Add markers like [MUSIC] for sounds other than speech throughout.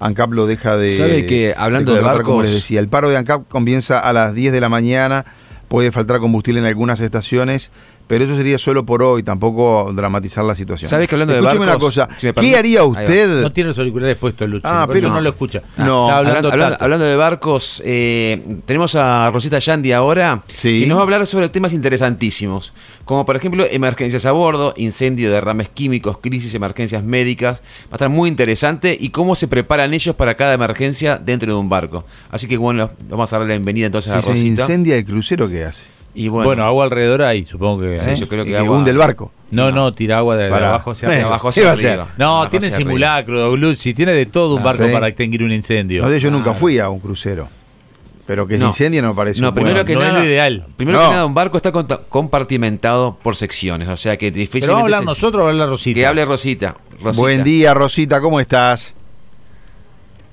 ANCAP lo deja de. ¿Sabe que hablando de, como barcos- les decía, el paro de ANCAP comienza a las 10 de la mañana, puede faltar combustible en algunas estaciones, pero eso sería solo por hoy, tampoco dramatizar la situación. ¿Sabe que hablando de Escúcheme barcos, una cosa, si ¿qué haría usted? No tiene los auriculares puestos, Lucho. Ah, pero- eso no lo escucha. No. Está hablando Hablando, hablando- de barcos, eh, tenemos a Rosita Yandi ahora, Sí. que nos va a hablar sobre temas interesantísimos, como por ejemplo emergencias a bordo, incendio, derrames químicos, crisis, emergencias médicas. Va a estar muy interesante y cómo se preparan ellos para cada emergencia dentro de un barco. Así que bueno, vamos a darle la bienvenida entonces a se Rosita. incendia el crucero, ¿qué hace? Y Bueno, bueno, agua alrededor ahí, supongo que. sí, ¿eh? yo creo que Y agua- hunde el barco. No, no, tira agua de, abajo hacia Eh, [LAUGHS] de arriba. abajo ¿qué hacia va a hacer? arriba. No, Abajo tiene hacia arriba. simulacro, Douglucci, tiene de todo un Ah, barco ¿sí? para extinguir un incendio. No sé, yo nunca Ah. fui a un crucero. Pero que se No. incendie no me parece No, primero que no es nada, lo ideal. Primero No. que nada, un barco está compartimentado por secciones, o sea que Pero difícilmente vamos a hablar se- nosotros o hablar Rosita. que hable Rosita. Rosita. Buen día, Rosita, ¿cómo estás?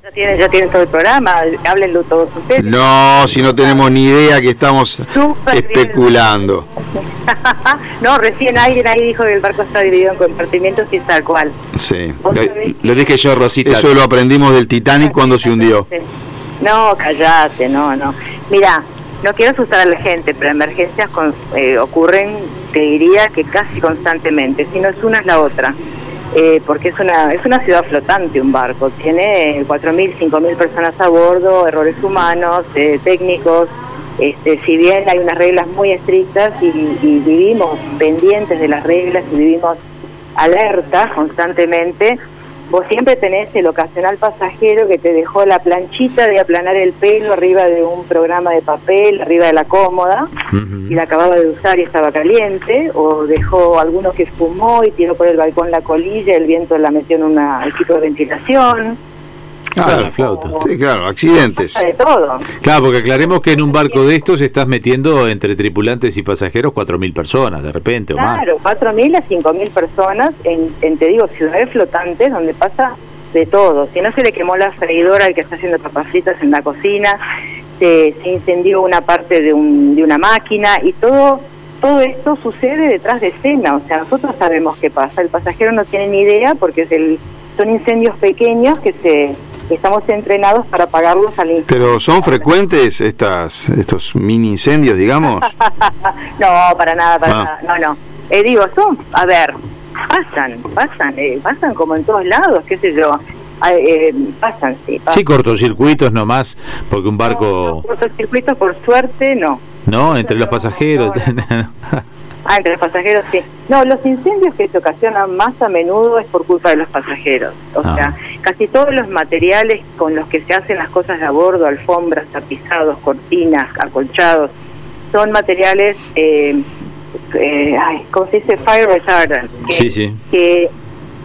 Ya tienen, ya tienen todo el programa, háblenlo todos ustedes. No, si no tenemos ni idea que estamos especulando. [LAUGHS] no, recién alguien ahí dijo que el barco está dividido en compartimientos y es tal cual. Sí. Lo dije yo, Rosita. Eso lo aprendimos del Titanic cuando se hundió. No, callate, no, no. Mira, no quiero asustar a la gente, pero emergencias con- eh, ocurren, te diría que casi constantemente. Si no es una, es la otra. Eh, porque es una, es una ciudad flotante un barco. Tiene 4.000, 5.000 personas a bordo, errores humanos, eh, técnicos. Este, si bien hay unas reglas muy estrictas y, y vivimos pendientes de las reglas y vivimos alerta constantemente, vos siempre tenés el ocasional pasajero que te dejó la planchita de aplanar el pelo arriba de un programa de papel, arriba de la cómoda, y la acababa de usar y estaba caliente, o dejó alguno que fumó y tiró por el balcón la colilla, el viento la metió en un equipo de ventilación. Claro, flauta. Sí, claro, accidentes. Pasa de todo. Claro, porque aclaremos que en un barco de estos estás metiendo entre tripulantes y pasajeros 4.000 personas de repente o más. Claro, 4.000 a 5.000 personas en, en, te digo, ciudades flotantes donde pasa de todo. Si no se le quemó la freidora al que está haciendo papas fritas en la cocina, se, se incendió una parte de, un, de una máquina y todo todo esto sucede detrás de escena. O sea, nosotros sabemos qué pasa. El pasajero no tiene ni idea porque es el, son incendios pequeños que se estamos entrenados para apagarlos al instante. Pero son frecuentes estas estos mini incendios, digamos. [LAUGHS] no, para nada, para Ah. nada. No, no. Eh, digo, son, a ver, pasan, pasan, eh, pasan como en todos lados, qué sé yo. Eh, pasan, sí. Pasan. Sí, cortocircuitos nomás, porque un No, no, barco, cortocircuitos, por suerte, no. ¿no? Entre los pasajeros. [LAUGHS] Ah, entre los pasajeros, sí. No, los incendios que se ocasionan más a menudo es por culpa de los pasajeros. O Ah. sea, casi todos los materiales con los que se hacen las cosas de a bordo, alfombras, tapizados, cortinas, acolchados, son materiales, eh, eh, ay, ¿cómo se dice? Fire retardant. Que, Sí, sí. Que,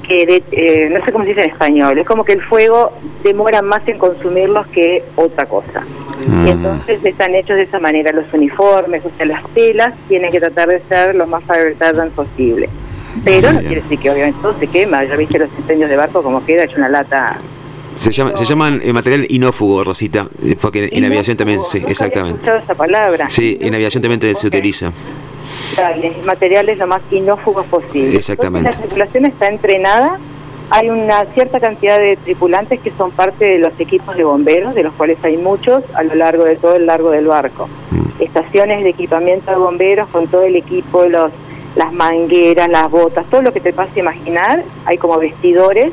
que de- eh, no sé cómo se dice en español. Es como que el fuego demora más en consumirlos que otra cosa. Mm. Y entonces están hechos de esa manera los uniformes, o sea, las telas tienen que tratar de ser lo más retardant posible. Pero no quiere decir que obviamente todo se quema. Ya viste los incendios de barco como queda hecho una lata. Se, llama, se llaman eh, material inófugo, Rosita, eh, porque en Inócuo. aviación también, sí, exactamente. esa palabra. Sí, en aviación también te- se utiliza. Materiales lo más inófugos posible. Exactamente. Entonces, la tripulación está entrenada. Hay una cierta cantidad de tripulantes que son parte de los equipos de bomberos, de los cuales hay muchos a lo largo de todo el largo del barco. Mm. Estaciones de equipamiento de bomberos con todo el equipo, los, las mangueras, las botas, todo lo que te pase imaginar. Hay como vestidores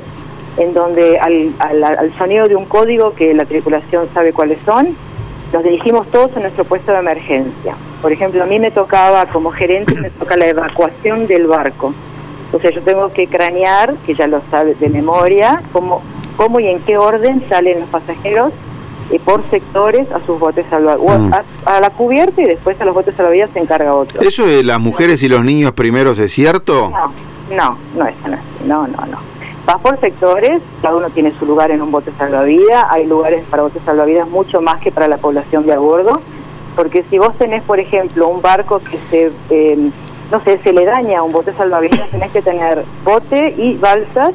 en donde al, al, al sonido de un código que la tripulación sabe cuáles son, nos dirigimos todos a nuestro puesto de emergencia. Por ejemplo, a mí me tocaba, como gerente, me toca la evacuación del barco. O sea, yo tengo que cranear, que ya lo sabe de memoria, cómo, cómo y en qué orden salen los pasajeros eh, por sectores a sus botes salvavidas. Mm. A, a la cubierta y después a los botes salvavidas se encarga otro. ¿Eso de las mujeres y los niños primeros es cierto? No, no, no es tan así. No, no, no. Vas por sectores, cada uno tiene su lugar en un bote salvavidas, hay lugares para botes salvavidas mucho más que para la población de a bordo, porque si vos tenés, por ejemplo, un barco que se, eh, no sé, se le daña a un bote salvavidas, tenés que tener bote y balsas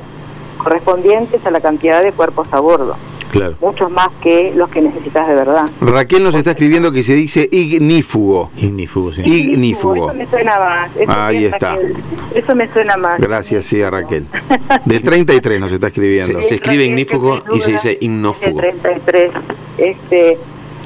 correspondientes a la cantidad de cuerpos a bordo. Claro. muchos más que los que necesitas de verdad. Raquel nos está escribiendo que se dice ignífugo. Ignífugo, sí. Ignífugo. Eso me suena más. Eso Ahí está. Raquel. Eso me suena más. Gracias, sí, a Raquel. [LAUGHS] De 33 nos está escribiendo. Se escribe ignífugo y se dice ignofugo. 33. Este,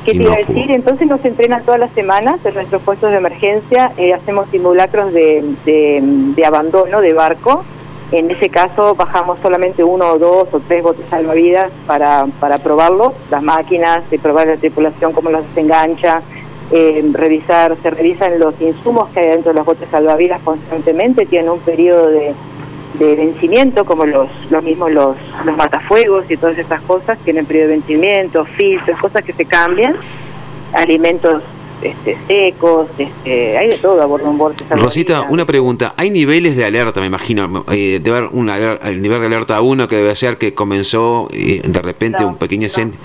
¿Qué te iba a decir? Entonces nos entrenan todas las semanas en nuestros puestos de emergencia, eh, hacemos simulacros de, de, de abandono de barco. En ese caso bajamos solamente uno o dos o tres botes salvavidas para, para probarlos, las máquinas, de probar la tripulación, cómo los desengancha, eh, revisar, se revisan los insumos que hay dentro de los botes salvavidas constantemente, tienen un periodo de, de vencimiento, como los, los mismos los, los matafuegos y todas estas cosas, tienen periodo de vencimiento, filtros, cosas que se cambian, alimentos este, secos, este, hay de todo a bordo. Rosita, una pregunta. Hay niveles de alerta, me imagino. Eh, debe haber un aler- el nivel de alerta 1 que debe ser que comenzó eh, de repente No, un pequeño no. incendio.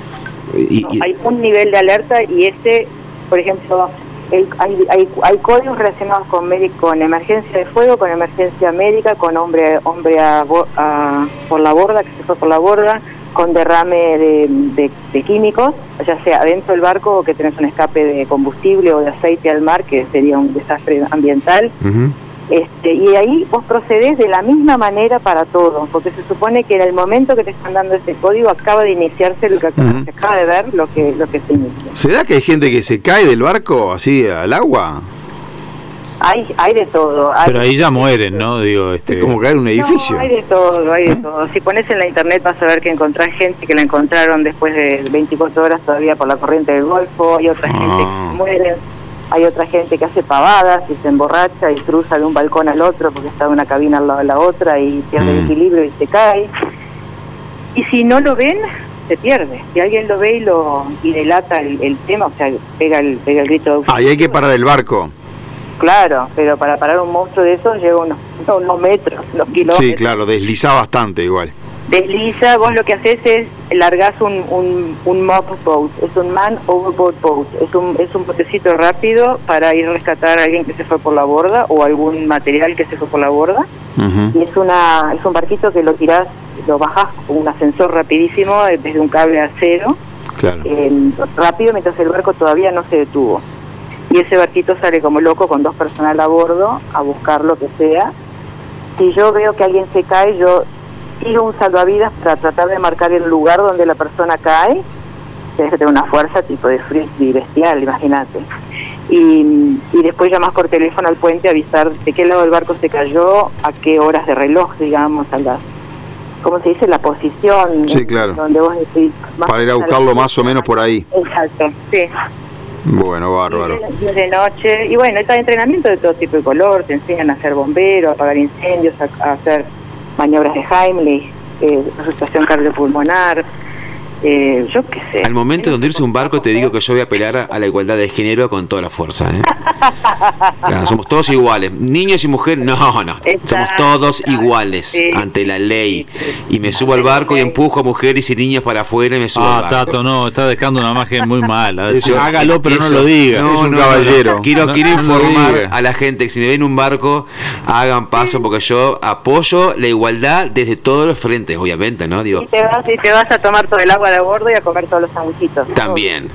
Y- hay un nivel de alerta y este, por ejemplo, el- hay, hay, hay códigos relacionados con, con emergencia de fuego, con emergencia médica, con hombre hombre a a- por la borda, que se fue por la borda, con derrame de, químicos, ya sea adentro del barco o que tenés un escape de combustible o de aceite al mar, que sería un desastre ambiental. Este, y ahí vos procedés de la misma manera para todo, porque se supone que en el momento que te están dando ese código acaba de iniciarse lo que acaba, Ujú. se acaba de ver, lo que lo que se inicia. ¿Será que hay gente que se cae del barco así al agua? Hay hay de todo. hay- Pero ahí ya mueren, ¿no? Digo, este. Es como caer un edificio. No, hay de todo, hay de todo. Si pones en la internet vas a ver que encontrás gente que la encontraron después de 24 horas todavía por la corriente del Golfo, hay otra gente que Ah. Hay otra gente que hace pavadas y se emborracha y cruza de un balcón al otro porque está de una cabina al lado de la otra y pierde el Mm. equilibrio y se cae. Y si no lo ven, se pierde. Si alguien lo ve y lo y delata el, el tema, o sea, pega el, pega el grito de auxilio, Ahí hay que parar el barco. Claro, pero para parar un monstruo de esos lleva unos, unos metros, unos kilómetros Sí, claro, desliza bastante igual. Desliza, vos lo que haces es largás un, un, un mop boat, es un man overboard boat, es un, es un botecito rápido para ir a rescatar a alguien que se fue por la borda o algún material que se fue por la borda y es una es un barquito que lo tirás, lo bajás con un ascensor rapidísimo eh, desde un cable a acero, Claro. eh, rápido mientras el barco todavía no se detuvo. Y ese barquito sale como loco con dos personal a bordo a buscar lo que sea. Si yo veo que alguien se cae, yo tiro un salvavidas para tratar de marcar el lugar donde la persona cae. Tienes que tener una fuerza tipo de frisbee bestial, imagínate. Y, y después llamas por teléfono al puente a avisar de qué lado del barco se cayó, a qué horas de reloj, digamos, a las, ¿cómo se dice? La posición. Sí, claro. Donde vos decís, Para ir a buscarlo más o menos por ahí. Exacto, sí. Bueno, bárbaro. Y de, de noche, y bueno, está entrenamiento de todo tipo de color, te enseñan a ser bombero, a apagar incendios, a, a hacer maniobras de Heimlich, eh, cardiopulmonar, eh, yo qué sé. Al momento de hundirse un barco, te digo que yo voy a apelar a, la igualdad de género con toda la fuerza. ¿eh? [LAUGHS] Claro, somos todos iguales, niños y mujeres, no, no, somos todos iguales sí. ante la ley. Y me subo al barco y empujo a mujeres y niños para afuera y me subo Ah, al barco. Tato, no, está dejando una imagen muy mala. Hágalo, pero no lo diga. No, Es un no, caballero. no. Quiero, No, quiero informar a la gente que si me ven en un barco, hagan paso porque yo apoyo la igualdad desde todos los frentes, obviamente, ¿no? Digo, Y te, vas, y te vas a tomar todo el agua de a bordo y a comer todos los sanguchitos. también,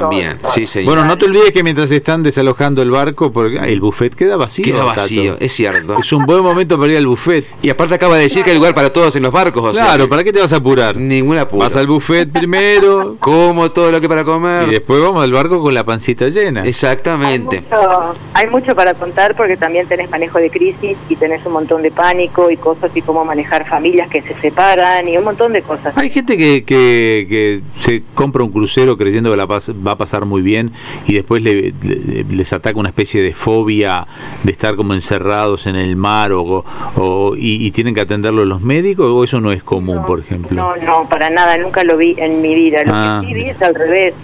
también, sí, señor. Bueno, no te olvides que mientras están desalojando el barco, porque el buffet queda vacío. Queda Tato. vacío, es cierto. Es un buen momento para ir al buffet. Y aparte acaba de decir que hay lugar para todos en los barcos, o sea, Claro, ¿para qué te vas a apurar? ninguna apuro. Vas al buffet primero [LAUGHS] Como todo lo que para y comer. después vamos al barco con la pancita llena. Hay Exactamente. mucho, hay mucho para contar porque también tenés manejo de crisis y tenés un montón de pánico y cosas y cómo manejar familias que se separan y un montón de cosas. Hay gente que, que, que se compra un crucero creyendo que la pas- va a pasar muy bien y después le- le- les ataca una especie de fobia de estar como encerrados en el mar o, o- y, y tienen que atenderlo los médicos o eso no es común, por ejemplo. No, no, para nada, nunca lo vi en mi vida. Lo Ah. que sí vi es al revés.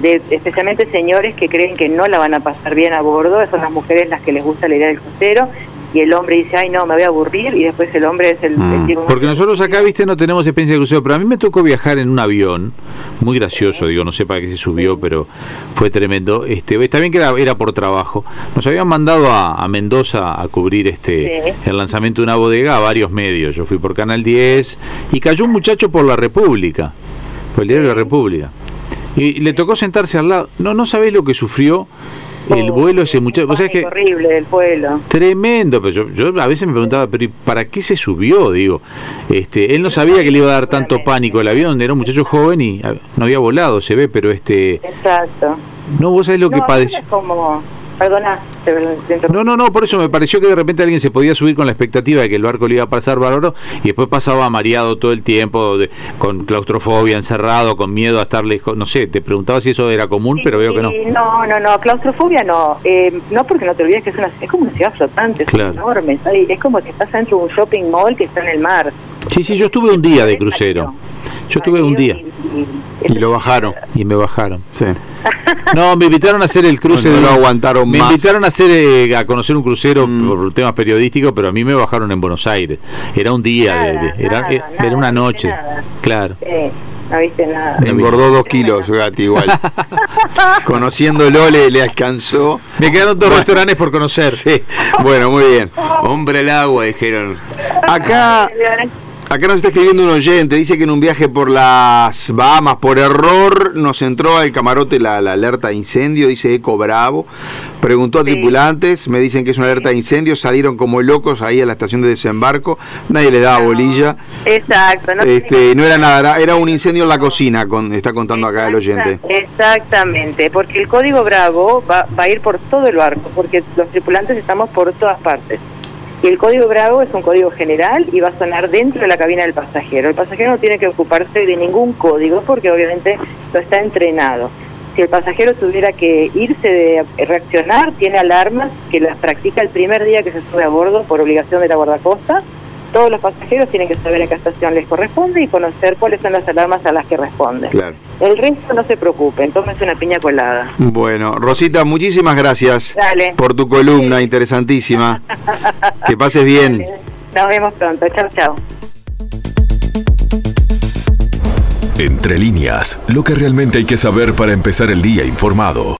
De, especialmente señores que creen que no la van a pasar bien a bordo, son las mujeres las que les gusta la idea del crucero, y el hombre dice, ay no, me voy a aburrir, y después el hombre es el... el Mm, tipo- Porque nosotros acá, viste, no tenemos experiencia de crucero, pero a mí me tocó viajar en un avión, muy gracioso, digo, no sé para qué se subió, pero fue tremendo. Este, está bien que era, era por trabajo. Nos habían mandado a, a Mendoza a cubrir este Sí. el lanzamiento de una bodega a varios medios. Yo fui por Canal 10 y cayó un muchacho por la República. Fue el diario de la República. Y le tocó sentarse al lado. No, no sabés lo que sufrió el vuelo ese muchacho. O sea, que horrible del pueblo. Tremendo, pero yo, yo a veces me preguntaba, pero ¿y ¿para qué se subió? Digo, este, él no sabía que le iba a dar tanto pánico el avión, era un muchacho joven y ah, no había volado, se ve, pero este, Exacto. no, vos sabés lo que padeció. Es como, perdona. No, no, no, por eso me pareció que de repente alguien se podía subir con la expectativa de que el barco le iba a pasar bárbaro y después pasaba mareado todo el tiempo, de- con claustrofobia, encerrado, con miedo a estar lejos. No sé, te preguntaba si eso era común, pero veo que no. No, no, no, claustrofobia no. Eh, no porque no te olvides que es, una, es como una ciudad flotante, es Claro. enorme. ¿sabes? Es como si estás dentro de un shopping mall que está en el mar. Sí, sí, yo estuve un día de crucero. Yo estuve un día Y lo bajaron. y me bajaron. Sí. No, me invitaron a hacer el cruce. No, no de lo aguantaron Me más. invitaron a hacer eh, a conocer un crucero Mm. por temas periodísticos, pero a mí me bajaron en Buenos Aires. Era un día, de- Nada, de- era, nada, eh, nada, era una no noche. Claro. Eh, no viste nada. Me Engordó dos kilos, Gati, igual. [LAUGHS] Conociéndolo le, le alcanzó. Me quedaron dos Bueno. restaurantes por conocer. Sí, bueno, muy bien. Hombre al agua, dijeron. Acá, acá nos está escribiendo un oyente, dice que en un viaje por las Bahamas, por error, nos entró al camarote la, la alerta de incendio, dice Eco Bravo. Preguntó a Sí. tripulantes, me dicen que es una alerta de incendio, salieron como locos ahí a la estación de desembarco, nadie le daba bolilla. Exacto. No Este, no era nada, era, era un incendio en la cocina, con, está contando acá el oyente. Exactamente, porque el código Bravo va, va a ir por todo el barco, porque los tripulantes estamos por todas partes. Y el código Bravo es un código general y va a sonar dentro de la cabina del pasajero. El pasajero no tiene que ocuparse de ningún código porque obviamente no está entrenado. Si el pasajero tuviera que irse de reaccionar, tiene alarmas que las practica el primer día que se sube a bordo por obligación de la guardacosta. Todos los pasajeros tienen que saber a qué estación les corresponde y conocer cuáles son las alarmas a las que responden. Claro. El resto no se preocupen, tómense una piña colada. Bueno, Rosita, muchísimas gracias Dale. por tu columna interesantísima. Que pases bien. Nos vemos pronto. Chao, chao. Entre líneas, lo que realmente hay que saber para empezar el día informado.